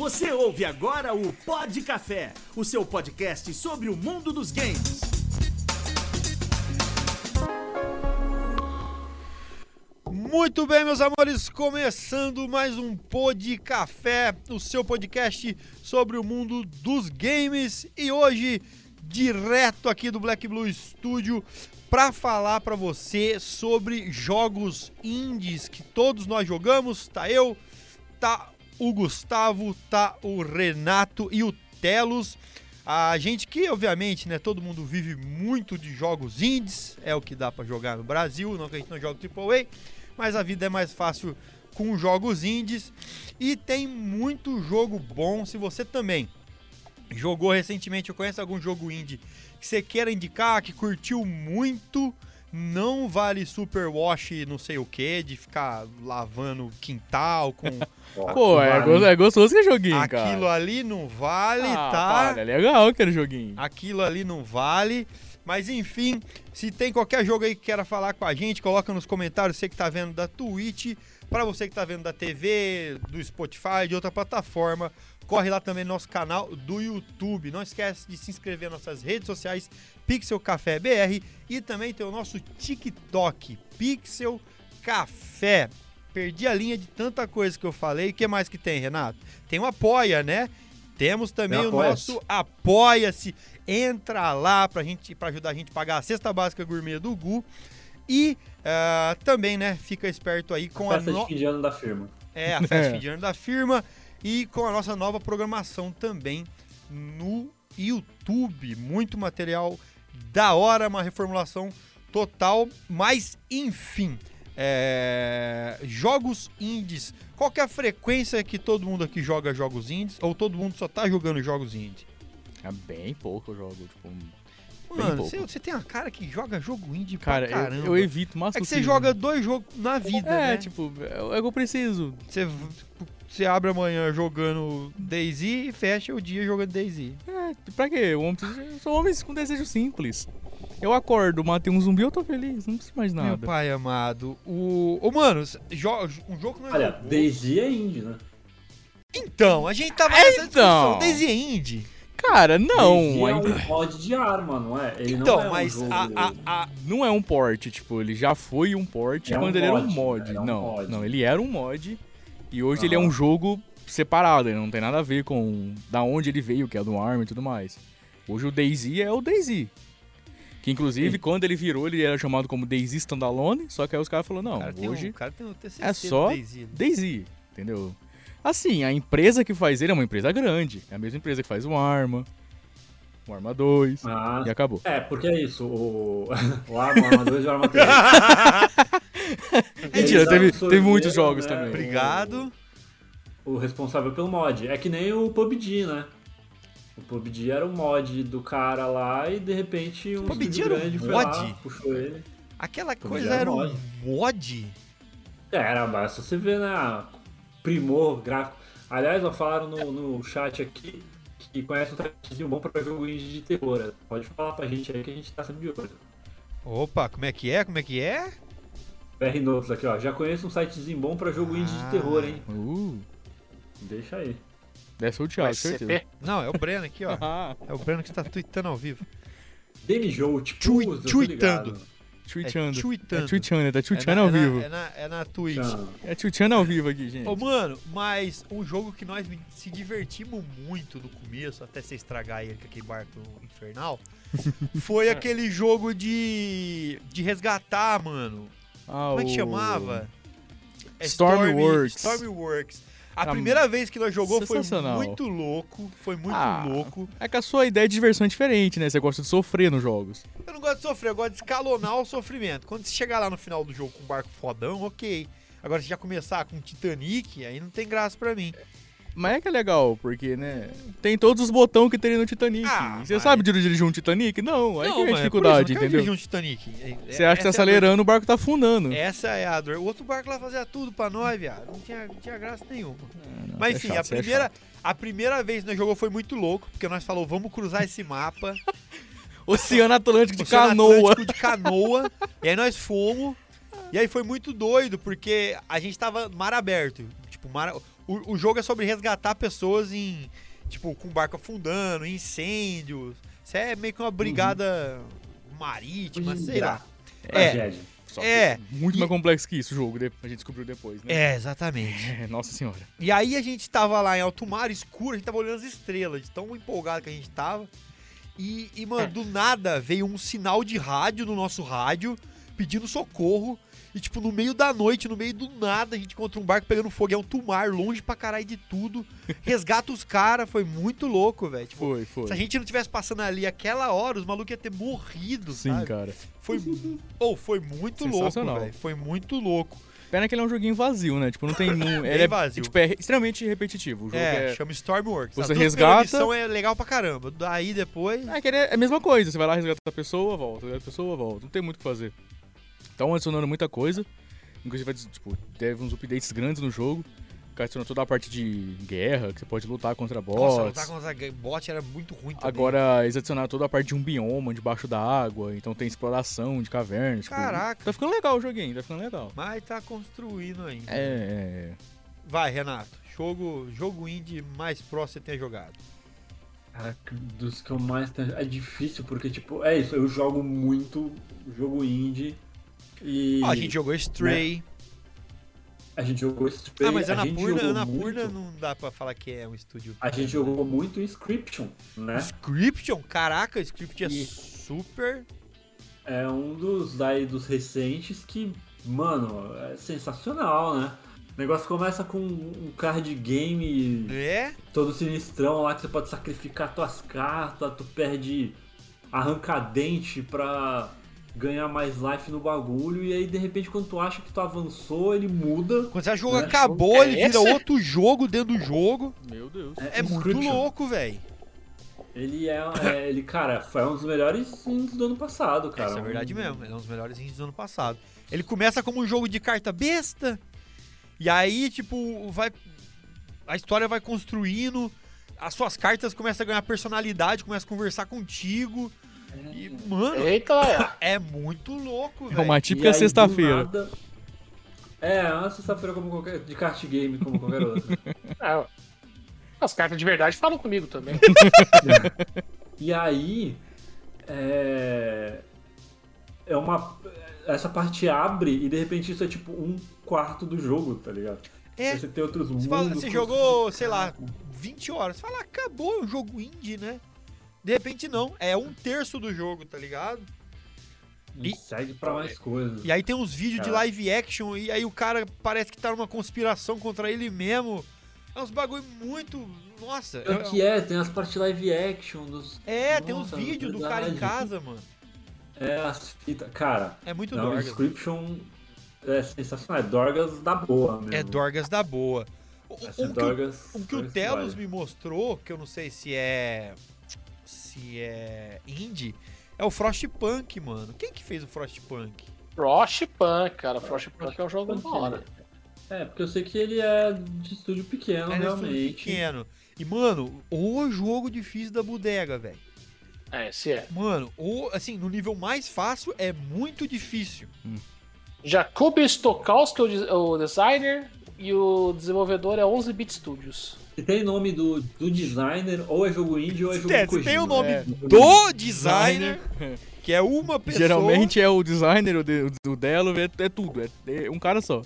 Você ouve agora o Pod Café, o seu podcast sobre o mundo dos games. Muito bem, meus amores, começando mais um Pod Café, o seu podcast sobre o mundo dos games e hoje direto aqui do Black Blue Studio para falar para você sobre jogos indies que todos nós jogamos. Tá eu, tá o Gustavo, tá o Renato e o Telos. A gente que, obviamente, né, todo mundo vive muito de jogos indies, é o que dá para jogar no Brasil, não que a gente não joga AAA, mas a vida é mais fácil com jogos indies e tem muito jogo bom. Se você também jogou recentemente, ou conhece algum jogo indie que você queira indicar, que curtiu muito, não vale super wash não sei o que, de ficar lavando quintal com. Pô, é, go- é gostoso que joguinho, Aquilo cara. ali não vale, ah, tá? Para, é legal aquele joguinho. Aquilo ali não vale. Mas enfim, se tem qualquer jogo aí que queira falar com a gente, coloca nos comentários, você que tá vendo da Twitch, para você que tá vendo da TV, do Spotify, de outra plataforma, corre lá também no nosso canal do YouTube. Não esquece de se inscrever nas nossas redes sociais, Pixel Café BR, e também tem o nosso TikTok, Pixel Café. Perdi a linha de tanta coisa que eu falei. O que mais que tem, Renato? Tem o Apoia, né? Temos também o nosso Apoia-se. Entra lá pra, gente, pra ajudar a gente a pagar a cesta básica gourmet do Gu. E ah, também, né, fica esperto aí com a, festa no... de fim de ano da firma. é, a festa É. de fim de ano da firma e com a nossa nova programação também no YouTube. Muito material da hora, uma reformulação total, mas enfim. é, Jogos indies. Qual que é a frequência que todo mundo aqui joga jogos indies? Ou todo mundo só tá jogando jogos indies? É bem pouco eu jogo, tipo... Mano, você, você tem uma cara que joga jogo indie Cara, pra caramba. eu, eu evito o é que você joga dois jogos na vida, É, né? tipo, é o que eu preciso. Você, você abre amanhã jogando Daisy e fecha o dia jogando Daisy. É, pra quê? Eu, eu sou homem com desejo simples. Eu acordo, matei um zumbi, eu tô feliz, não preciso mais Meu nada. pai amado. O. Ô, mano, jo- um jogo que não é. Olha, Daisy é indie, né? Então, a gente tava É, nessa discussão. então. Daisy é indie. Cara, não, Daisy é um mod de arma, não é? Ele Então, não é um mas jogo... a, a, a- não é um port, tipo, ele já foi um port É um quando ele era um mod, mod. era um não, mod. não, ele era um mod e hoje ele é um jogo separado, ele não tem nada a ver com da onde ele veio, que é do ARM e tudo mais. Hoje o Daisy é o Daisy. Que inclusive, Sim. quando ele virou, ele era chamado como Daisy Standalone, só que aí os caras falaram, não, cara um- hoje o cara tem o TCC é só Daisy. né? Daisy, entendeu? Assim, a empresa que faz ele é uma empresa grande, é a mesma empresa que faz o Arma, o Arma 2, Ah, e acabou. é, porque é isso, o, o Arma, Arma 2 e o Arma 3. Mentira, teve, teve muitos jogos né, também. Obrigado. O responsável pelo mod. É que nem o PUBG, né? O PUBG era um mod do cara lá e de repente um PUBG era um grande foi mod? lá, puxou ele. Aquela coisa é era um mod. mod? É, era, basta você ver, né? Primor gráfico. Aliás, ó, falaram no, no chat aqui que conhece um sitezinho bom pra jogo indie de terror. Pode falar pra gente aí que a gente tá sempre de olho. Opa, como é que é? Como é que é? BR Notes aqui, ó. Já conheço um sitezinho bom pra jogo indie Ah. de terror, hein? Uh, Deixa aí. deve ser o Thiago, certeza. Não, é o Breno aqui, ó. Ah, É o Breno que está tweetando ao vivo. Pus, eu tô tweetando. Tweetando. É tweetando. É tweetando, tá É tweetando na- ao é na- vivo. É na, é na Twitch. Tchau. É tweetando ao vivo aqui, gente. Ô, mano, mas um jogo que nós se divertimos muito no começo, até você estragar ele com aquele barco infernal, foi aquele jogo de, de resgatar, mano. Ah, Como é que o- chamava? É Stormworks. Stormworks. A Era primeira vez que nós jogou foi muito louco, foi muito Ah. louco. É que a sua ideia de diversão é diferente, né? Você gosta de sofrer nos jogos. Eu não gosto de sofrer, eu gosto de escalonar o sofrimento. Quando você chegar lá no final do jogo com um barco fodão, ok. Agora, se já começar com Titanic, aí não tem graça pra mim. Mas é que é legal, porque, né? Tem todos os botões que teria no Titanic. Ah, Você mas- sabe dirigir um Titanic? Não, aí que é a dificuldade, isso, entendeu? dirigir um Titanic. É- Você acha que tá é a acelerando, o barco tá afundando. Essa é a dor. O outro barco lá fazia tudo pra nós, viado. Não tinha, não tinha graça nenhuma. Não, Mas enfim, é a, chato, é primeira, chato. a primeira vez que nós jogou foi muito louco, porque nós falou, vamos cruzar esse mapa. Oceano Atlântico de Oceano canoa. Atlântico de canoa. e aí nós fomos. E aí foi muito doido, porque a gente tava mar aberto. Tipo, mar, o, o jogo é sobre resgatar pessoas em. Tipo, com barco afundando, incêndios. Isso é meio que uma brigada marítima, sei lá. É, Tragédia. Só É, muito e- mais complexo que isso o jogo, a gente descobriu depois, né? é, exatamente. É, Nossa senhora. E aí a gente tava lá em alto mar, escuro, a gente tava olhando as estrelas, de tão empolgado que a gente tava. E, e, mano, do nada veio um sinal de rádio no nosso rádio, pedindo socorro. E, tipo, no meio da noite, no meio do nada, a gente encontra um barco pegando fogo em alto mar, longe pra caralho de tudo. Resgata os caras, foi muito louco, velho. Tipo, Foi, foi. se a gente não tivesse passando ali aquela hora, os malucos iam ter morrido, Sim, sabe? cara. Foi, oh, foi muito louco, velho. Foi muito louco. Pena que ele é um joguinho vazio, né? Tipo, não tem. Ele é, vazio. Tipo, é extremamente repetitivo. O jogo É, é. chama Stormworks. Você resgata- primeiras missão é legal pra caramba. Daí depois. É, que ele é a mesma coisa. Você vai lá resgatar a pessoa, volta. Resgata a pessoa, volta. Não tem muito o que fazer. Estão adicionando muita coisa. Inclusive, tipo, teve uns updates grandes no jogo. Que adicionou toda a parte de guerra, que você pode lutar contra bots. Nossa, lutar contra bot era muito ruim também. Agora, eles adicionaram toda a parte de um bioma debaixo da água. Então tem exploração de cavernas. tipo, Caraca. Tá ficando legal o joguinho, tá ficando legal. Mas tá construindo ainda. É, é, é. Vai, Renato. Jogo, jogo indie mais próximo você tenha jogado. Cara, dos que eu mais tenho. É difícil, porque, tipo, é isso, eu jogo muito jogo indie. E. Ó, a gente jogou Stray. a gente jogou Stray, ah, mas a gente Anapurna, jogou Anapurna muito- não dá pra falar que é um estúdio. A gente jogou muito Inscription, né? Scription? Caraca, Scription é super. É um dos daí dos recentes que, mano, é sensacional, né? O negócio começa com um card game É? todo sinistrão lá que você pode sacrificar tuas cartas, tu perde arranca-dente pra ganhar mais life no bagulho, e aí de repente quando tu acha que tu avançou, ele muda. Quando você jogo É, acabou, jogo ele é vira outro jogo dentro do jogo. Meu Deus. É muito Inscription. louco, velho. Ele é, é- ele, cara, foi um dos melhores indies do ano passado, cara. Isso é verdade Um- mesmo, ele é um dos melhores indies do ano passado. Ele começa como um jogo de carta besta, e aí, tipo, vai. A história vai construindo, as suas cartas começam a ganhar personalidade, começam a conversar contigo. E, mano, Eita, é muito louco, É velho. uma E típica sexta-feira. nada- É, uma sexta-feira como qualquer. de kart game como qualquer outra. Ah, As cartas de verdade falam comigo também. E aí. É. É uma. Essa parte abre e de repente isso é tipo um quarto do jogo, tá ligado? É, Você tem outros você, mundos. fala- você jogou, sei lá, 20 horas. Você fala, acabou, é um jogo indie, né? De repente não, é um terço do jogo, tá ligado? E segue pra mais coisas. E aí tem uns vídeos de live action e aí o cara parece que tá numa conspiração contra ele mesmo. É uns bagulho muito. Nossa. Pior que é, tem as partes live action dos. É, tem uns Nossa, vídeos do cara em casa, mano. É, as fitas. Cara, É muito não, Dorgas. Inscription é sensacional. É Dorgas da boa mesmo. É Dorgas da boa. O- é Um que, o- que o Telos me mostrou, que eu não sei se é. Se é indie, é o Frostpunk, mano. Quem que fez o Frostpunk? Frostpunk, cara. Frostpunk é um jogo da hora. É, porque eu sei que ele é de estúdio pequeno, É um estúdio realmente. pequeno. E, mano, o jogo difícil da bodega, velho. É, esse é. Mano, o, assim, no nível mais fácil é muito difícil. Jakub Stokowski, o designer, e o desenvolvedor é 11-Bit Studios. Se tem nome do, do designer, ou é jogo indie ou é jogo É, se Kojima. tem o nome É. do designer, que é uma pessoa. Geralmente é o designer, o, de, o Delo, é, é tudo. É, é um cara só.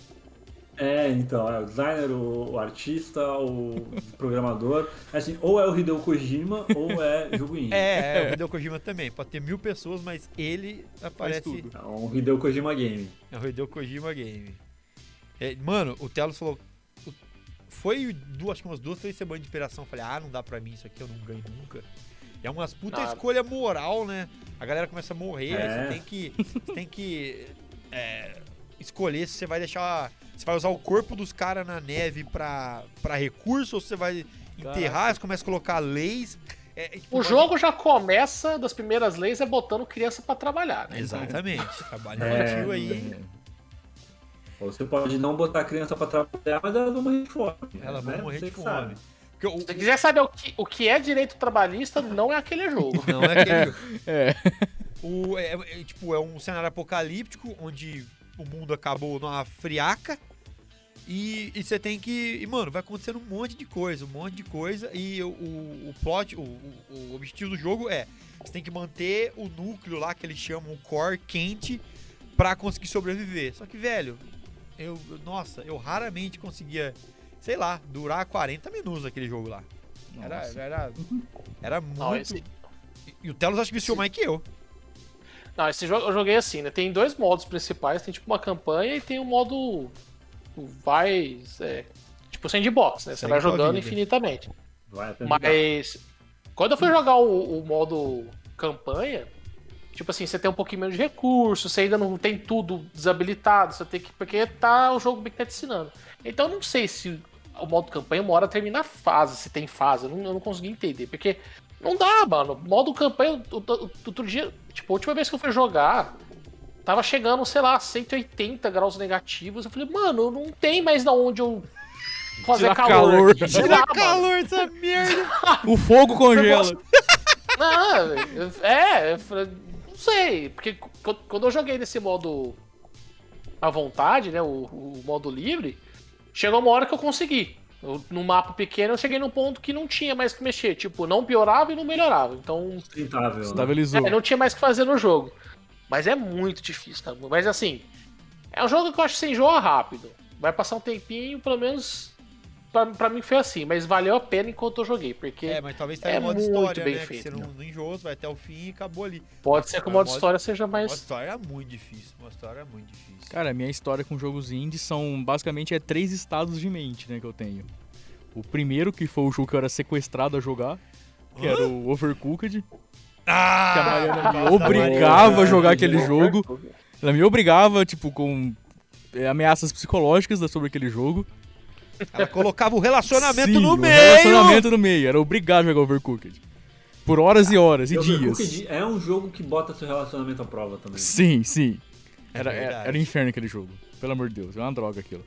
É, então, é o designer, o, o artista, o programador. Assim, ou é o Hideo Kojima, ou é jogo indie. É, é, o Hideo Kojima também. Pode ter mil pessoas, mas ele aparece. tudo. É um Hideo Kojima Game. É o Hideo Kojima Game. É, mano, o Telos falou. Foi duas, acho que umas duas, três semanas de inspiração. Eu Falei, ah, não dá pra mim isso aqui, eu não ganho nunca. É umas puta Ah. escolha moral, né? A galera começa a morrer, aí É. você tem que. Você tem que. é, escolher se você vai deixar. Você vai usar o corpo dos caras na neve pra, pra recurso ou se você vai enterrar, você começa a colocar leis. É, é, tipo, O jogo já começa, das primeiras leis, é botando criança pra trabalhar, né? Exatamente. Trabalho É, infantil aí. Você pode não botar a criança pra trabalhar, mas elas vão morrer de fome. Elas vão né? morrer Você de fome. sabe. O- Se você quiser saber o que, o que é direito trabalhista, não é aquele jogo. não é aquele. É. O, é, é, tipo, é um cenário apocalíptico onde o mundo acabou numa friaca. E, e você tem que. E, mano, vai acontecendo um monte de coisa, um monte de coisa. E o, o, o plot, o, o, o objetivo do jogo é: você tem que manter o núcleo lá, que eles chamam o core, quente, pra conseguir sobreviver. Só que, velho, eu. Nossa, eu raramente conseguia, sei lá, durar 40 minutos aquele jogo lá. Era, Nossa. era, era muito. Não, esse, E o Telos acho que viciou mais que eu. não, esse jogo eu joguei assim, né? Tem dois modos principais, tem tipo uma campanha e tem o modo o vai, é, tipo sandbox, né? Você vai jogando vida. infinitamente. Vai. Mas quando eu fui jogar o, o modo campanha, tipo assim, você tem um pouquinho menos de recursos, você ainda não tem tudo desabilitado, você tem que. Porque tá o jogo bem que tá te ensinando. Então eu não sei se o modo campanha uma hora termina a fase, se tem fase. Eu não, eu não consegui entender. Porque não dá, mano. Modo campanha, outro dia, tipo, a última vez que eu fui jogar. Tava chegando, sei lá, 180 graus negativos. Eu falei, mano, não tem mais da onde eu fazer Tirar calor. calor. lá, mano. calor dessa merda! O fogo congela. Não, é, eu falei, não sei, porque qu- quando eu joguei nesse modo à vontade, né, o, o modo livre, chegou uma hora que eu consegui. Eu, no mapa pequeno eu cheguei num ponto que não tinha mais que mexer, tipo, não piorava e não melhorava. Então, Sustentável, né? Estabilizou. é, não tinha mais o que fazer no jogo. Mas é muito difícil, cara. Mas assim, é um jogo que eu acho que você enjoa rápido. Vai passar um tempinho, pelo menos pra, pra mim foi assim, mas valeu a pena enquanto eu joguei, porque É, mas talvez tenha É um modo muito história, bem né? Que feito, você não, não enjoa, vai até o fim e acabou ali. pode ser que o é modo modo- história seja O modo mais. história é muito difícil. O modo história é muito difícil. Cara, minha história com jogos indie são basicamente é três estados de mente, né, que eu tenho. O primeiro, que foi o jogo que eu era sequestrado a jogar, que era o Overcooked. Que a Ah! Mariana me obrigava a jogar aquele jogo. Ela me obrigava, tipo, com é, ameaças psicológicas sobre aquele jogo. Ela colocava o relacionamento Sim, no o meio! relacionamento no meio. Era obrigado a jogar Overcooked. Por horas e horas e dias. É um jogo que bota seu relacionamento à prova também. Sim, sim. É Era, era, verdade. era inferno aquele jogo. Pelo amor de Deus, é uma droga aquilo.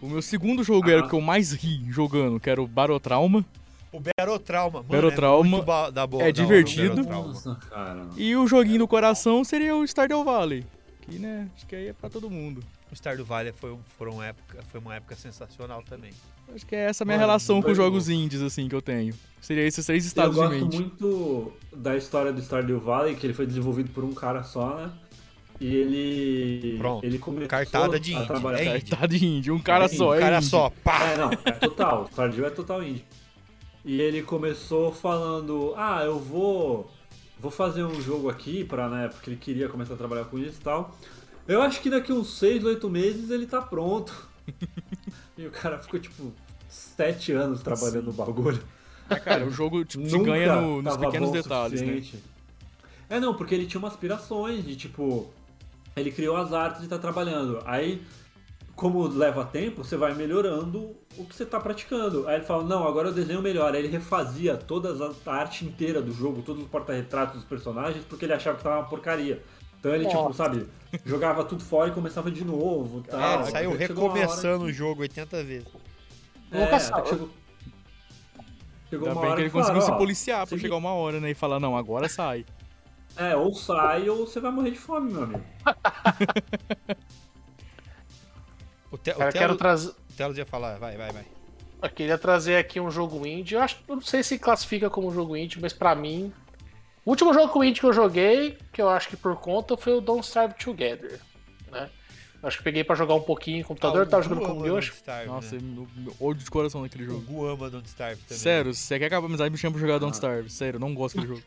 O meu segundo jogo era o que eu mais ri jogando, que era o Barotrauma. O Barotrauma. Mano, Barotrauma é, muito ba- da boa, é divertido. Nossa, cara. E o joguinho do coração seria o Stardew Valley. Que, né, acho que aí é pra todo mundo. O Stardew Valley foi, um- foi, uma época, foi uma época sensacional também. Acho que é essa a minha Mano, relação com jogos indies, assim, que eu tenho. Seria esses três Eu estados de gosto mente. muito da história do Stardew Valley, que ele foi desenvolvido por um cara só, né? E ele. Pronto. Ele começou Cartada de a indie. trabalhar. É Tá de indie, um cara É só, um é cara indie. só, pá! É, não, é total. Stardew é total indie. E ele começou falando: Ah, eu vou. Vou fazer um jogo aqui, pra, né? Porque ele queria começar a trabalhar com isso e tal. Eu acho que daqui uns 6, 8 meses ele tá pronto. e o cara ficou tipo 7 anos trabalhando no bagulho. É, cara, o jogo tipo, te ganha no- nos pequenos detalhes, né? É, não, porque ele tinha umas aspirações de tipo. Ele criou as artes e tá trabalhando. Aí, como leva tempo, você vai melhorando o que você tá praticando. Aí ele fala, não, agora eu desenho melhor. Aí ele refazia toda a arte inteira do jogo, todos os porta-retratos dos personagens, porque ele achava que tava uma porcaria. Então ele, tipo, Nossa. sabe, jogava tudo fora e começava de novo. e Tal. É, ele saiu que recomeçando que- o jogo 80 vezes. É, Vou caçar. até que chegou, chegou Ainda uma bem hora que ele falaram, conseguiu se "Ó, policiar pra chegar uma hora, né? E falar, não, agora sai. É, ou sai ou você vai morrer de fome, meu amigo. O, te, o, Cara, eu quero trazer. o Telos ia falar, vai, vai, vai. Eu queria trazer aqui um jogo indie. Eu acho, eu não sei se classifica como jogo indie, mas pra mim, o último jogo indie que eu joguei, que eu acho que por conta, foi o Don't Starve Together, né? Eu acho que peguei pra jogar um pouquinho no computador, Ah, o tava jogando com o Don't acho. Nossa, né? meu, meu ódio de coração naquele O jogo. Gu ama Don't Starve também. Sério, se você quer acabar a amizade, me chama pra jogar Don't Ah. Starve. Sério, não gosto daquele jogo.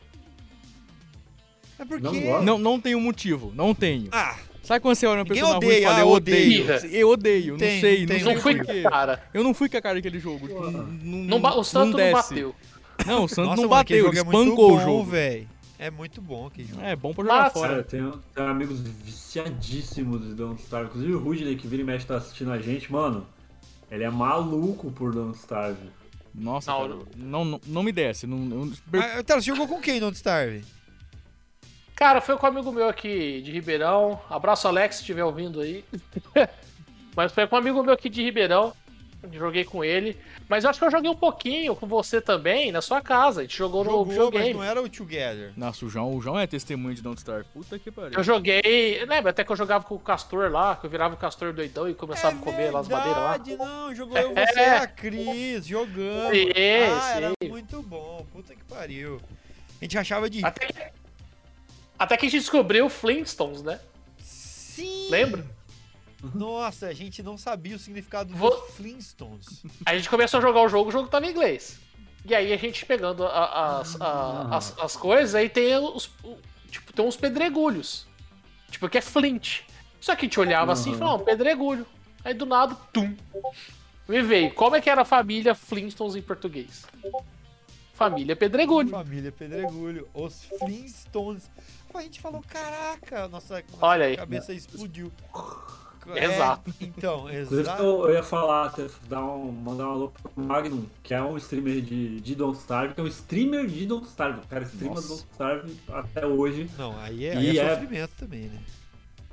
É porque... Não gosta? Não, não tenho motivo, não tenho. Ah, Sabe quando você olha uma pessoa na rua e odeia, fala, ah, eu odeio? Eu odeio, não Tem, sei, não não tem, sei Não não fui com a cara. Eu não fui com a cara daquele jogo. tipo. Não, Não o Santos não, desce. bateu. Não, o Santos nossa, não mano, bateu, ele é muito espancou bom, o jogo. velho. É muito bom aquele jogo. É, bom pra jogar Mas- fora. Cara, eu tenho, tenho amigos viciadíssimos de Don't Starve. Inclusive o Rudney, que vira e mexe tá assistindo a gente, mano. Ele é maluco por Don't Starve. Nossa, Não, cara, não, não, não me desce. Não, eu- Ah, Telos, você jogou com quem Don't Starve? Cara, foi com um amigo meu aqui de Ribeirão. Abraço, Alex, se estiver ouvindo aí. Mas foi com um amigo meu aqui de Ribeirão. Joguei com ele. Mas eu acho que eu joguei um pouquinho com você também, na sua casa. A gente jogou, no Jogou, mas videogame. não era o Together. Nossa, o João, o João é testemunho de Don't Starve. Puta que pariu. Eu joguei. Lembra até que eu jogava com o Castor lá, que eu virava o Castor doidão e começava a comer lá as madeiras lá. É verdade, não, jogou eu, você É. e a Cris, jogando. Sim, ah, era sim. muito bom, puta que pariu. A gente achava de... Até que, até que a gente descobriu Flintstones, né? Sim! Lembra? Nossa, a gente não sabia o significado Vou- dos Flintstones. A gente começou a jogar o jogo, o jogo tava em inglês. E aí a gente pegando a- as, a- as, as coisas, aí tem os. Tipo, tem uns pedregulhos. Tipo, que é Flint. Só que a gente olhava assim e Uhum. falava, um pedregulho. Aí do nada, tum. Me veio. Como é que era a família Flintstones em português? Família Pedregulho. Família Pedregulho, os Flintstones. A gente falou, caraca, nossa, nossa Olha aí. cabeça explodiu. Exato. É, então, Inclusive, exato. eu, eu ia falar, até dar um, mandar um alô pro Magnum, que é um streamer de, de Don't Starve, que é um streamer de Don't Starve. O cara streama Nossa. Don't Starve até hoje. Não, aí é, aí é é- sofrimento também, né?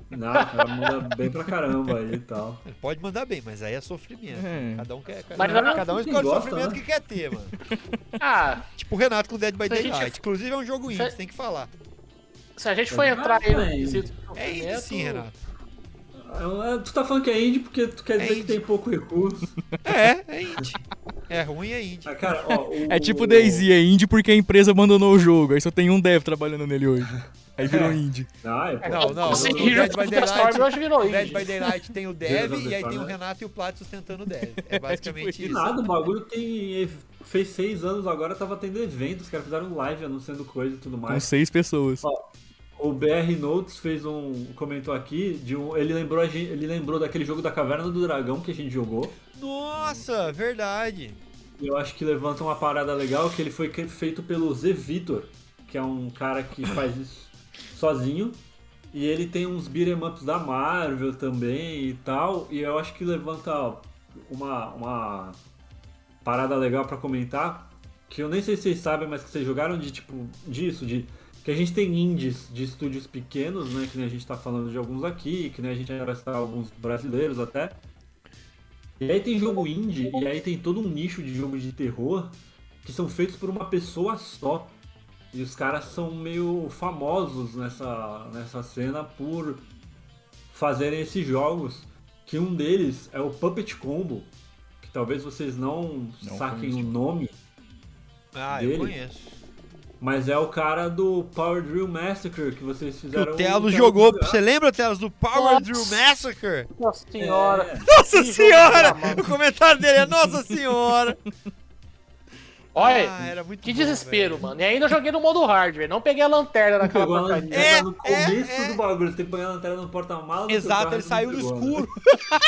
Não, o cara manda bem pra caramba aí e tal. Ele pode mandar bem, mas aí é sofrimento. É. Cada um quer. Cada, Mas um- não- cada um escolhe o sofrimento né? que quer ter, mano. Ah, Tipo o Renato com Dead by a gente- Daylight. Inclusive é um jogo indie, Se- você tem que falar. se a gente for entrar aí no É quesito de É indie sofrimento, sim, Renato. É, Tu tá falando que é indie porque tu quer É dizer indie. que tem pouco recurso. É, é indie. É ruim, é indie. Ah, cara, ó, o- É tipo Daisy, é indie porque a empresa abandonou o jogo. Aí só tem um dev trabalhando nele hoje. Aí virou indie. Ah, é, Não, não, Assim, no o Dead by Daylight, hoje virou Dead indie. by Daylight tem o Dev e aí tem o? Renato e o Plat sustentando o Dev. É basicamente Que isso. nada, o bagulho tem. Fez seis anos agora, tava tendo eventos, os caras fizeram live anunciando coisa e tudo Com mais. seis pessoas. O BR Notes fez um. comentou aqui de um. Ele lembrou, a gente, ele lembrou daquele jogo da Caverna do Dragão que a gente jogou. Nossa, verdade. Eu acho que levanta uma parada legal que ele foi feito pelo Z Vitor, que é um cara que faz isso sozinho. E ele tem uns beat'em ups da Marvel também e tal. E eu acho que levanta uma, uma parada legal pra comentar. Que eu nem sei se vocês sabem, mas que vocês jogaram de tipo disso, de. Que a gente tem indies de estúdios pequenos, né? Que nem a gente tá falando de alguns aqui, que nem a gente vai citar alguns brasileiros até. E aí tem jogo indie, e aí tem todo um nicho de jogo de terror que são feitos por uma pessoa só. E os caras são meio famosos nessa, nessa cena por fazerem esses jogos. Que um deles é o Puppet Combo, que talvez vocês não, Não saquem conheço. o nome, Ah, Dele? eu conheço. Mas é o cara do Power Drill Massacre que vocês Que fizeram. o Telos um- jogou. Você lembra, Telos, do Power Nossa. Drill Massacre? Nossa senhora. É. Nossa senhora! O comentário dele é Nossa senhora! Olha, Ah, era muito que bom, desespero, velho. mano. E ainda joguei no modo hardware. Não peguei a lanterna naquela Pegou porcaria. É, no começo é, é. do bagulho, você tem que pegar a lanterna no porta-malas. Exato, carro ele saiu no né? escuro.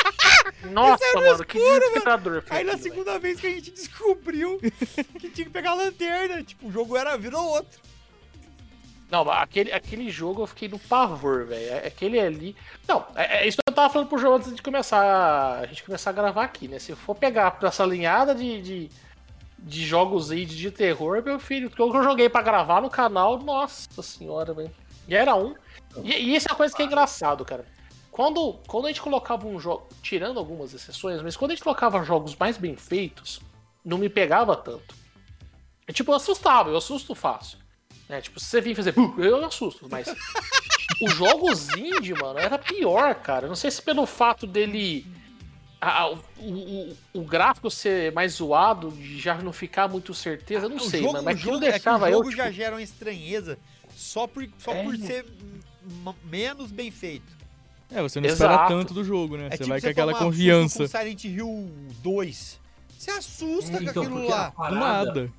Nossa, mano, no que escuro, desesperador. Aí na aquilo, velho. segunda vez que a gente descobriu que tinha que pegar a lanterna, tipo, o jogo era virou outro. Não, mas aquele, aquele jogo eu fiquei no pavor, velho. É- Aquele ali. Não, é, é isso que eu tava falando pro jogo antes de começar. A gente começar a gravar aqui, né? Se eu for pegar essa linhada de, de, de jogos aí de terror, meu filho, o que eu joguei pra gravar no canal, nossa senhora, velho. E era um. E, e isso é uma coisa que é engraçado, cara. Quando, quando a gente colocava um jogo. Tirando algumas exceções, mas quando a gente colocava jogos mais bem feitos, não me pegava tanto. É, tipo, eu assustava, eu assusto fácil. Né? Tipo, se você vir fazer, "Uh", eu assusto, mas os jogos indie, mano, era pior, cara. Não sei se pelo fato dele. A- o, o- o gráfico ser mais zoado, de já não ficar muito certeza, eu não o sei, jogo, mano. o Mas aquilo jogo, é que o deixava eu. jogo já tipo, gera uma estranheza só por, só É. por ser menos bem feito. É, você não espera Exato. tanto do jogo, né? É você tipo vai você com aquela confiança. com Silent Hill 2. Você assusta com Então, aquilo porque a lá. Do nada.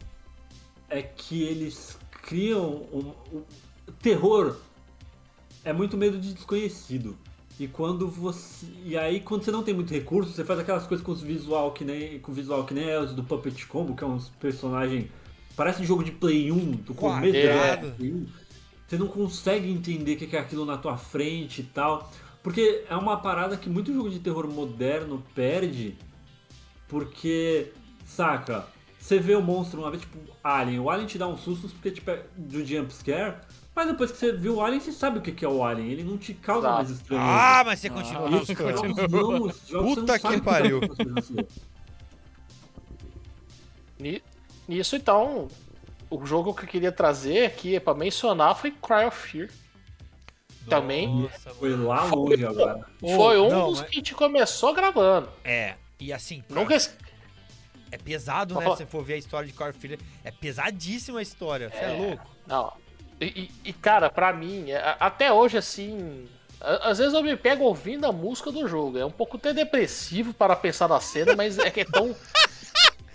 é que eles criam um, um- o terror é muito medo de desconhecido. E quando você. E aí quando você não tem muito recurso, você faz aquelas coisas com os visual que nem. Com visual que nem é os do Puppet Combo, que é uns personagem. Parece um jogo de Play 1, do começo Quadrado. do Play 1. Você não consegue entender o que é aquilo na tua frente e tal. Porque é uma parada que muito jogo de terror moderno perde. Porque, saca, você vê o monstro uma vez, tipo, Alien. O Alien te dá um susto porque tipo, é do jump scare. Mas depois que você viu o Alien, você sabe o que que é o Alien. Ele não te causa Exato. mais estranheza. Ah, mas você continua E os assustando. jogos não, Puta que sabe pariu. que tá Nisso, então, o jogo que eu queria trazer aqui pra mencionar foi Cry of Fear. Também. Nossa, Foi mano. lá longe agora. Ô, foi um não, dos mas- que a gente começou gravando. É, e assim, Nunca es- é pesado, né? Se você for ver a história de Core of Duty, é pesadíssima a história. Você é, É. louco. Não. E, e- cara, pra mim, é- até hoje, assim. Às vezes eu me pego ouvindo a música do jogo. É um pouco até depressivo para pensar na cena, mas é que é tão.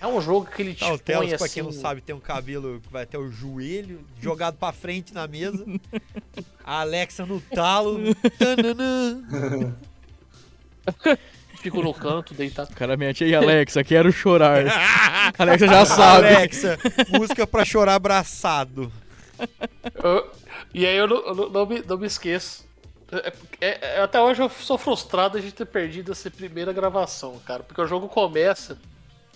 É um jogo que ele te o Telos, põe pra assim. quem não sabe, tem um cabelo que vai até o joelho, jogado pra frente na mesa. A Alexa no talo. Tananã. Fico no canto, deitado. O cara mete aí, Alexa, quero chorar. Alexa já sabe. Alexa, música pra chorar abraçado. Eu- e aí eu não, não- me, não me esqueço. É- é- é- até hoje eu sou frustrado de ter perdido essa primeira gravação, cara. Porque o jogo começa.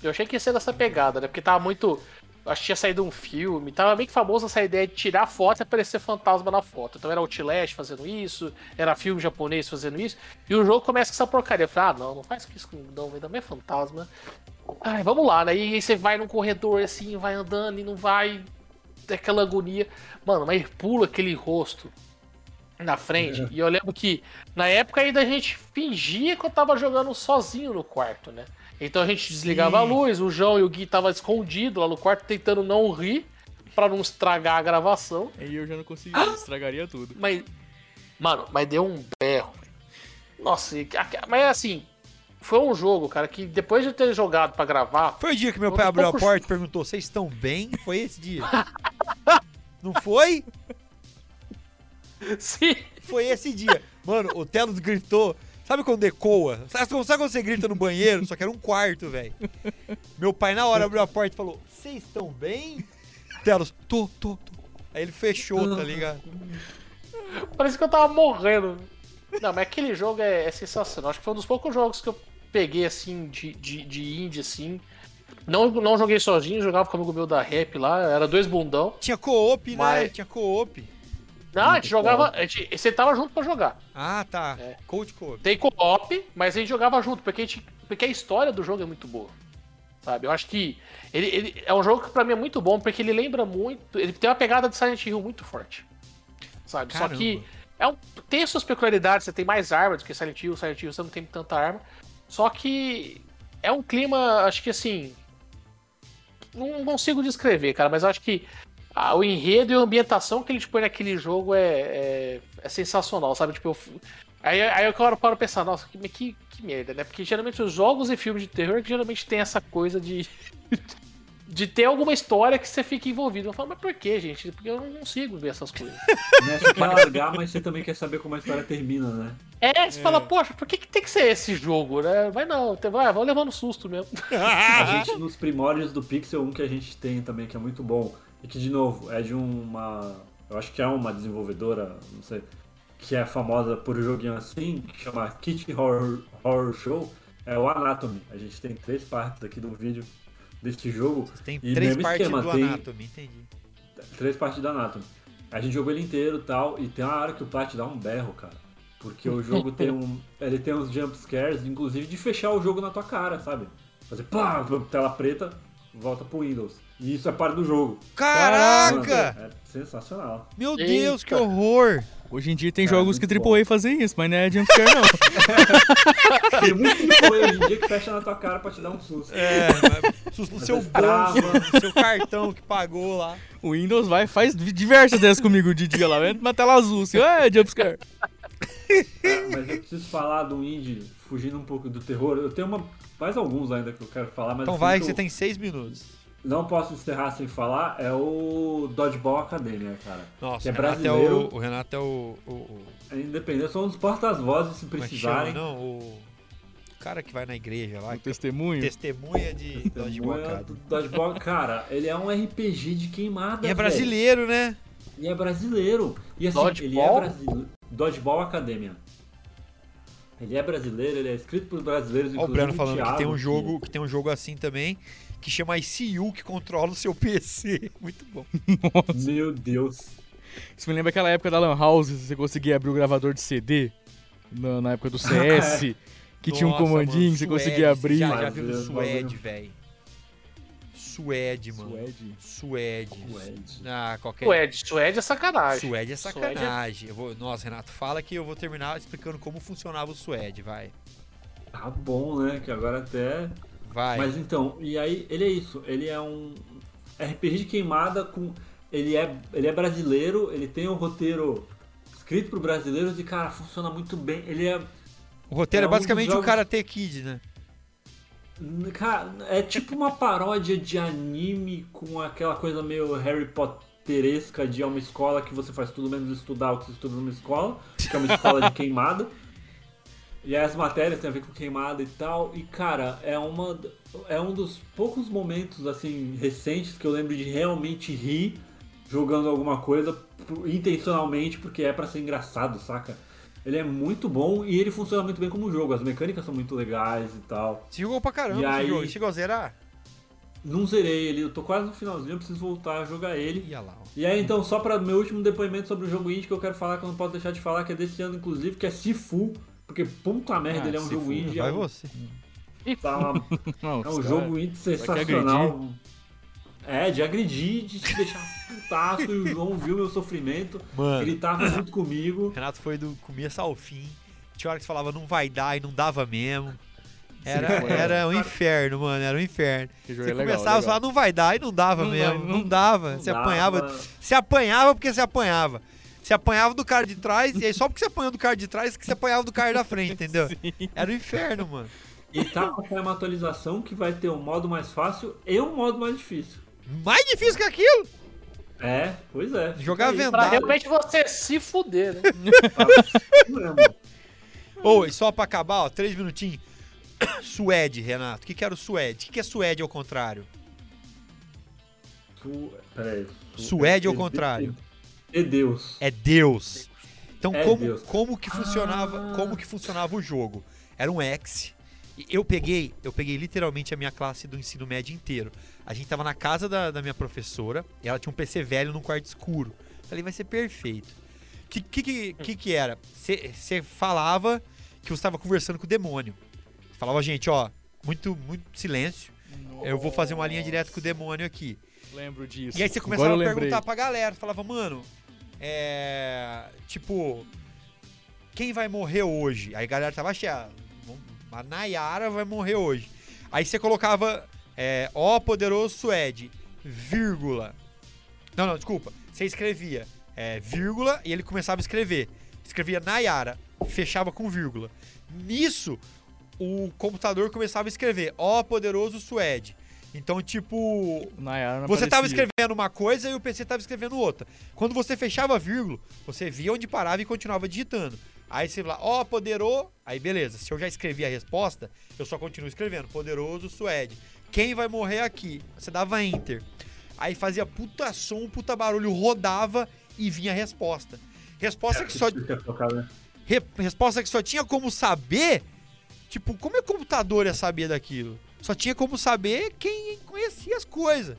Eu achei que ia ser dessa pegada, né? Porque tava muito. Acho que tinha saído um filme. Tava bem que famoso essa ideia de tirar foto e aparecer fantasma na foto. Então era Outlast fazendo isso, era filme japonês fazendo isso. E o jogo começa com essa porcaria. Eu falei, ah, não, não faz isso com não, ainda mais fantasma. Ai, vamos lá, né? E aí você vai num corredor assim, vai andando e não vai. Aquela agonia. Mano, mas pula aquele rosto na frente. E eu lembro que na época ainda a gente fingia que eu tava jogando sozinho no quarto, né? Então a gente desligava a luz, o João e o Gui tava escondido lá no quarto tentando não rir pra não estragar a gravação. Aí eu já não consegui, estragaria tudo. Mas, mano, mas deu um berro. Nossa, e mas assim, foi um jogo, cara, que depois de eu ter jogado pra gravar, Foi o dia que meu pai abriu a porta e perguntou: vocês estão bem? Foi esse dia. Não foi? sim, Foi esse dia. Mano, o Telos gritou. Sabe quando ecoa? Sabe, sabe quando você grita no banheiro? Só que era um quarto, velho. Meu pai na hora abriu a porta e falou: Vocês estão bem? Telos, tô, tô, tô. Aí ele fechou, tá ligado? Parece que eu tava morrendo. Não, mas aquele jogo é, é sensacional. Acho que foi um dos poucos jogos que eu peguei, assim, de, de, de indie, assim. Não, não joguei sozinho, jogava com o amigo meu da rap lá, era dois bundão. Tinha co-op, né? Mas- Tinha co-op. Não, a gente jogava. A gente, você tava junto pra jogar. Ah, tá. É. Coach co-op. Tem co-op, mas a gente jogava junto, porque a, gente, porque a história do jogo é muito boa. Sabe? Eu acho que ele, ele é um jogo que pra mim é muito bom, porque ele lembra muito. Ele tem uma pegada de Silent Hill muito forte. Sabe? Só que Caramba. é um, tem as suas peculiaridades, você tem mais arma do que Silent Hill, Silent Hill você não tem tanta arma. Só que é um clima, acho que assim. Não consigo descrever, cara, mas acho que ah, o enredo e a ambientação que ele te põe naquele jogo é, é, é sensacional, sabe? Tipo, eu aí, aí eu paro para pensar, nossa, que, que, que merda, né? Porque geralmente os jogos e filmes de terror que geralmente tem essa coisa de. de ter alguma história que você fica envolvido. Eu falo, mas por que, gente? Porque eu não consigo ver essas coisas. Você quer largar, mas você também quer saber como a história termina, né? É, você fala, poxa, por que, que tem que ser esse jogo, né? Vai não, vai, vou levando susto mesmo. A gente, nos primórdios do Pixel, um que a gente tem também, que é muito bom, e que, de novo, é de uma. Eu acho que é uma desenvolvedora, não sei, que é famosa por um joguinho assim, que chama Kitchen Horror, Horror Show, é o Anatomy. A gente tem três partes aqui do vídeo desse jogo. Tem E três mesmo partes esquema, do tem- Anatomy, entendi. Três partes do Anatomy. A gente jogou ele inteiro e tal, e tem uma hora que o Plat dá um berro, cara. Porque o jogo tem um. Ele tem uns jump scares, inclusive de fechar o jogo na tua cara, sabe? Fazer pá, tela preta, volta pro Windows. E isso é parte do jogo. Mano, Caraca! é sensacional. Meu Eita. Deus, que horror! Hoje em dia tem Cara, jogos que AAA fazem isso, mas não é jumpscare não. Tem muito jogo hoje em dia que fecha na tua cara pra te dar um susto. É, mas susto no seu bolso, no seu cartão que pagou lá. O Windows vai faz diversas dessas comigo de dia lá, entra uma tela azul, assim, é jumpscare. É, mas eu preciso falar do indie, fugindo um pouco do terror. Eu tenho uma, mais alguns ainda que eu quero falar, mas Então vai que você eu tem seis minutos. não posso encerrar sem falar, é o Dodgeball Academia, cara. Nossa, Que é o Renato é brasileiro. o, o Renato é o. o, o É independente, são os portas-vozes se é que chama, precisarem. não? O cara que vai na igreja lá, O que testemunho. testemunha de Dodgeball Dodgeball, cara, ele é um RPG de queimada. E é brasileiro, né? E é brasileiro. E assim, ele é Dodgeball? brasileiro. Dodgeball Academia. Ele é brasileiro, ele é escrito por brasileiros, Ó, o Breno falando que tem um jogo, que tem um jogo assim também, que chama ICU que controla o seu PC. Muito bom. Meu Deus. Isso me lembra aquela época da Lan House, você conseguia abrir o gravador de CD, na, na época do CS, que tinha um Nossa, comandinho mano, que você conseguia abrir. Já, já viu Deus, Suede, velho. Suede, mano. Suede. Suede. Suede. Ah, qualquer. Suede, Suede é sacanagem. Suede é Suede sacanagem. Eu vou... Nossa, Renato, fala que eu vou terminar explicando como funcionava o Suede, vai. Tá bom, né? Que agora até. Vai. Mas então, e aí ele é isso. Ele é um RPG de queimada com. Ele é, ele é brasileiro, ele tem um roteiro escrito pro brasileiros e, cara, funciona muito bem. Ele é. O roteiro é, é um basicamente o jogos- Karate Kid, né? Cara, é tipo uma paródia de anime com aquela coisa meio Harry Potteresca de uma escola que você faz tudo menos estudar o que você estuda numa escola, que é uma escola de queimada. E as matérias têm a ver com queimada e tal. E cara, é uma é um dos poucos momentos assim recentes que eu lembro de realmente rir jogando alguma coisa intencionalmente porque é pra ser engraçado, saca? Ele é muito bom e ele funciona muito bem como jogo. As mecânicas são muito legais e tal. Você jogou pra caramba E aí- jogo. Chegou a zerar? Não zerei ele, eu tô quase no finalzinho, eu preciso voltar a jogar ele. Ia lá, ó. E aí então, só para meu último depoimento sobre o jogo indie que eu quero falar, que eu não posso deixar de falar, que é desse ano inclusive, que é Sifu. Porque puta merda, Ah, ele é um Sifu, jogo indie. Vai é um, você. tá uma- Não, é um os jogo cara- indie sensacional. É, de agredir, de te deixar putaço, e o João viu meu sofrimento. Mano. Ele tava junto comigo. Renato foi do começo ao fim. Tinha hora que você falava não vai dar e não dava mesmo. Era, Sim, era um inferno, mano. Era um inferno. Você é legal, começava a falar não vai dar e não dava Não mesmo. vai, não, não- dava. Não você dava. apanhava. Você apanhava porque você apanhava. Você apanhava do cara de trás, e aí só porque você apanhou do cara de trás que você apanhava do cara da frente, entendeu? Era um inferno, mano. E tá pra sair uma atualização que vai ter um modo mais fácil e um modo mais difícil. Mais difícil que aquilo. É, pois é. Jogar aí. Pra vendado. realmente você se fuder, né? Mesmo. Ô, e só pra acabar, ó, três minutinhos. Suede, Renato. O que, que era o Suede? O que, que é Suede ao contrário? Su... Peraí. Suede ao E- contrário. E Deus. É Deus. Então É como, Deus. como que funcionava, Ah. como que funcionava o jogo? Era um ex. Eu peguei, eu peguei literalmente a minha classe do ensino médio inteiro. A gente tava na casa da, da minha professora, e ela tinha um PC velho num quarto escuro. Falei, vai ser perfeito. O que, que, que, que que era? Você falava que você estava conversando com o demônio. Falava, gente, ó, muito, muito silêncio. Eu vou fazer uma linha direta com o demônio aqui. Lembro disso. E aí você começava a perguntar pra galera. Falava, mano, é. Tipo, quem vai morrer hoje? Aí a galera tava achando, a Nayara vai morrer hoje. Aí você colocava, é, ó poderoso Suede, vírgula. Não, não, desculpa. Você escrevia, é, vírgula, e ele começava a escrever. Escrevia Nayara, fechava com vírgula. Nisso, o computador começava a escrever, ó poderoso Suede. Então, tipo, Nayara você tava aparecia. escrevendo uma coisa e o PC tava escrevendo outra. Quando você fechava a vírgula, você via onde parava e continuava digitando. Aí você lá, ó, poderoso. Aí beleza, se eu já escrevi a resposta, eu só continuo escrevendo. Poderoso Suede. Quem vai morrer aqui? Você dava enter. Aí fazia puta som, puta barulho, rodava e vinha a resposta. Resposta que só, né? re- resposta que só tinha como saber. Tipo, como é computador ia saber daquilo? Só tinha como saber quem conhecia as coisas.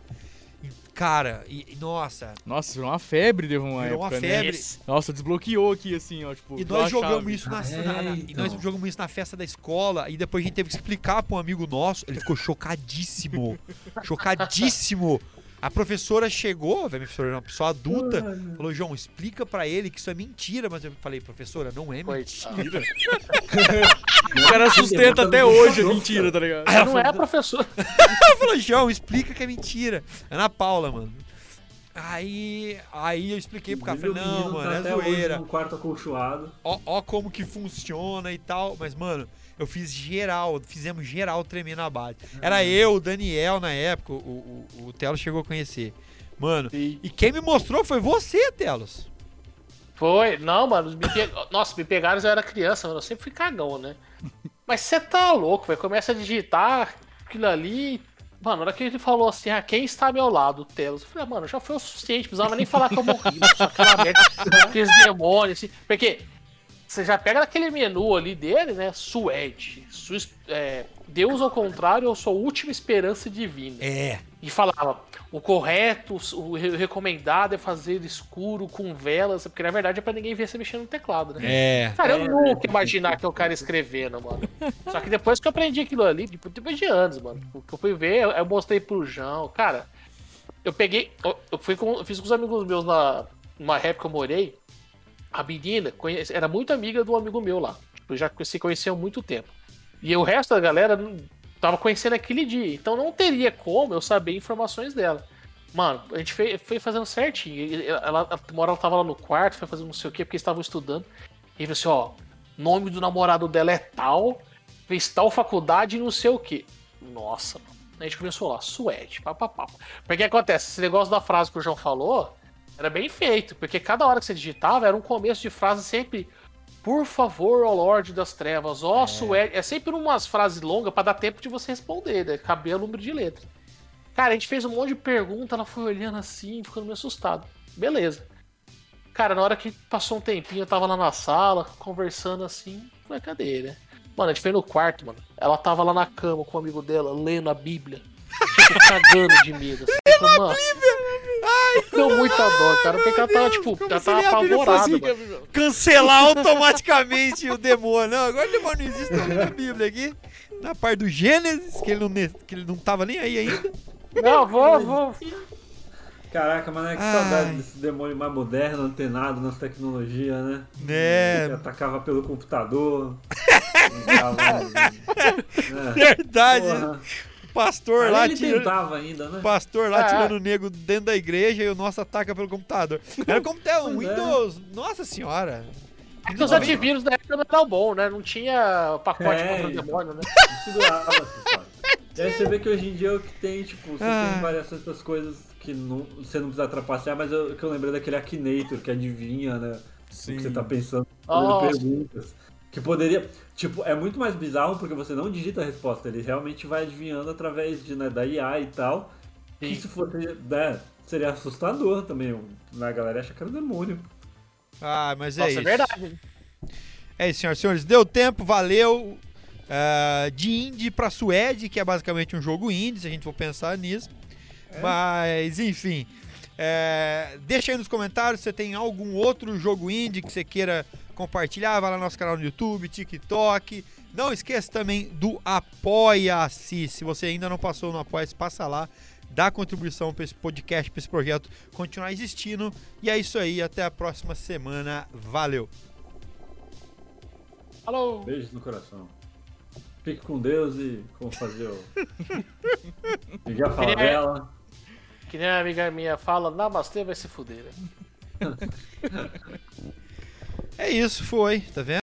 Cara, e, e nossa, Nossa, virou uma febre, deu uma Virou uma época, febre. né? Nossa, desbloqueou aqui, assim, ó, tipo... e nós jogamos isso na, na- na- e então. nós jogamos isso na festa da escola e depois a gente teve que explicar pra um amigo nosso, ele ficou chocadíssimo. chocadíssimo. A professora chegou, a professora uma pessoa adulta, falou: "João, explica pra ele que isso é mentira", mas eu falei: "Professora, não é mentira". O cara sustenta até hoje a mentira, tá ligado? Você não é professor. Ela falou, João, explica que é mentira. Ana Paula, mano. Aí, aí eu expliquei pro cara, falei, não, menino mano, tá é hoje zoeira. num quarto acolchoado. Ó, ó como que funciona e tal. Mas, mano, eu fiz geral, fizemos geral tremer na base. Era eu, o Daniel na época, o, o, o Telo chegou a conhecer. Mano, e quem me mostrou foi você, Telos. Foi, não, mano. Me pe... Nossa, me pegaram eu era criança, mano. Eu sempre fui cagão, né? Mas você tá louco, velho. Começa a digitar aquilo ali. Mano, na hora que ele falou assim, ah, quem está ao meu lado, o Telos? Eu falei, ah, mano, já foi o suficiente, precisava nem falar que eu morri, mano. Só aquela merda, aqueles demônios, assim. Porque você já pega naquele menu ali dele, né? Suede. Su- é, Deus ao contrário, eu sou a última esperança divina. É. E falava, o correto, o re- recomendado é fazer escuro com velas, porque na verdade é pra ninguém ver você mexendo no teclado, né? É. Cara, eu É, nunca imaginar que é o cara escrevendo, mano. Só que depois que eu aprendi aquilo ali, tipo, depois de anos, mano, o que eu fui ver, eu mostrei pro João. Cara, eu peguei. eu- fui com, eu fiz com os amigos meus na, numa época que eu morei. A menina conhece- era muito amiga um amigo meu lá. Tipo, já se conheciam há muito tempo. E o resto da galera tava conhecendo aquele dia. Então não teria como eu saber informações dela. Mano, a gente foi, foi fazendo certinho. Ela, uma hora ela tava lá no quarto, foi fazendo não sei o que, porque eles estavam estudando. E falou assim: ó, nome do namorado dela é tal, fez tal faculdade e não sei o que. Nossa, mano. A gente começou lá, suede, papapá. Porque acontece, esse negócio da frase que o João falou era bem feito, porque cada hora que você digitava era um começo de frase sempre. Por favor, ó Lorde das Trevas, ó suede. É sempre umas frases longas pra dar tempo de você responder, né? Caber o número de letras. Cara, a gente fez um monte de pergunta, ela foi olhando assim, ficando meio assustado. Beleza. Cara, na hora que passou um tempinho, eu tava lá na sala, conversando assim, falei, cadê, né? Mano, a gente foi no quarto, mano. Ela tava lá na cama com um amigo dela, lendo a Bíblia. Tipo, cagando de medo. Assim. Eu falei, mano, Deu muita dó, cara. Porque ela tava, tipo, Como ela tava apavorada, mano. Cancelar automaticamente o demônio. Não, agora o demônio não existe. Tô lendo a Bíblia aqui. Na parte do Gênesis, que ele não, que ele não tava nem aí ainda. Não, vou, vou. Caraca, mas é que Ai. saudade desse demônio mais moderno, antenado nas tecnologias, né? Que É, atacava pelo computador. Brincava, é. verdade. Porra. O pastor Ali lá ele tirando. tentava ainda, né? O pastor lá É. tirando o nego dentro da igreja e o nosso ataca pelo computador. Era como ter um é. Windows. Nossa senhora. É que os antivírus da época não eram bons, né? Não tinha pacote É, contra o demônio, né? Não segurava. E aí você vê que hoje em dia é o que tem, tipo, você Ah. tem variações das coisas que não, você não precisa trapacear, mas eu, que eu lembrei daquele Akinator que adivinha, né? O que você tá pensando, fazendo perguntas. Que poderia. Tipo, é muito mais bizarro porque você não digita a resposta, ele realmente vai adivinhando através de, né, da IA e tal. Que se fosse. Né, seria assustador também. A galera acha que era demônio. Ah, mas é Nossa, isso. é verdade. É isso, senhoras e senhores. Deu tempo, valeu. Ah, de indie pra Suede, que é basicamente um jogo indie, se a gente for pensar nisso. Mas, enfim. é, deixa aí nos comentários se você tem algum outro jogo indie que você queira compartilhar. Vai lá no nosso canal no YouTube, TikTok. Não esqueça também do Apoia-se. Se você ainda não passou no Apoia-se, passa lá. Dá contribuição para esse podcast, para esse projeto continuar existindo. E é isso aí. Até a próxima semana. Valeu! Falou. Beijos no coração. Fique com Deus e como fazer o. Ligar a favela. Que nem a amiga minha fala, namastê vai se fuder, né? É isso, foi, tá vendo?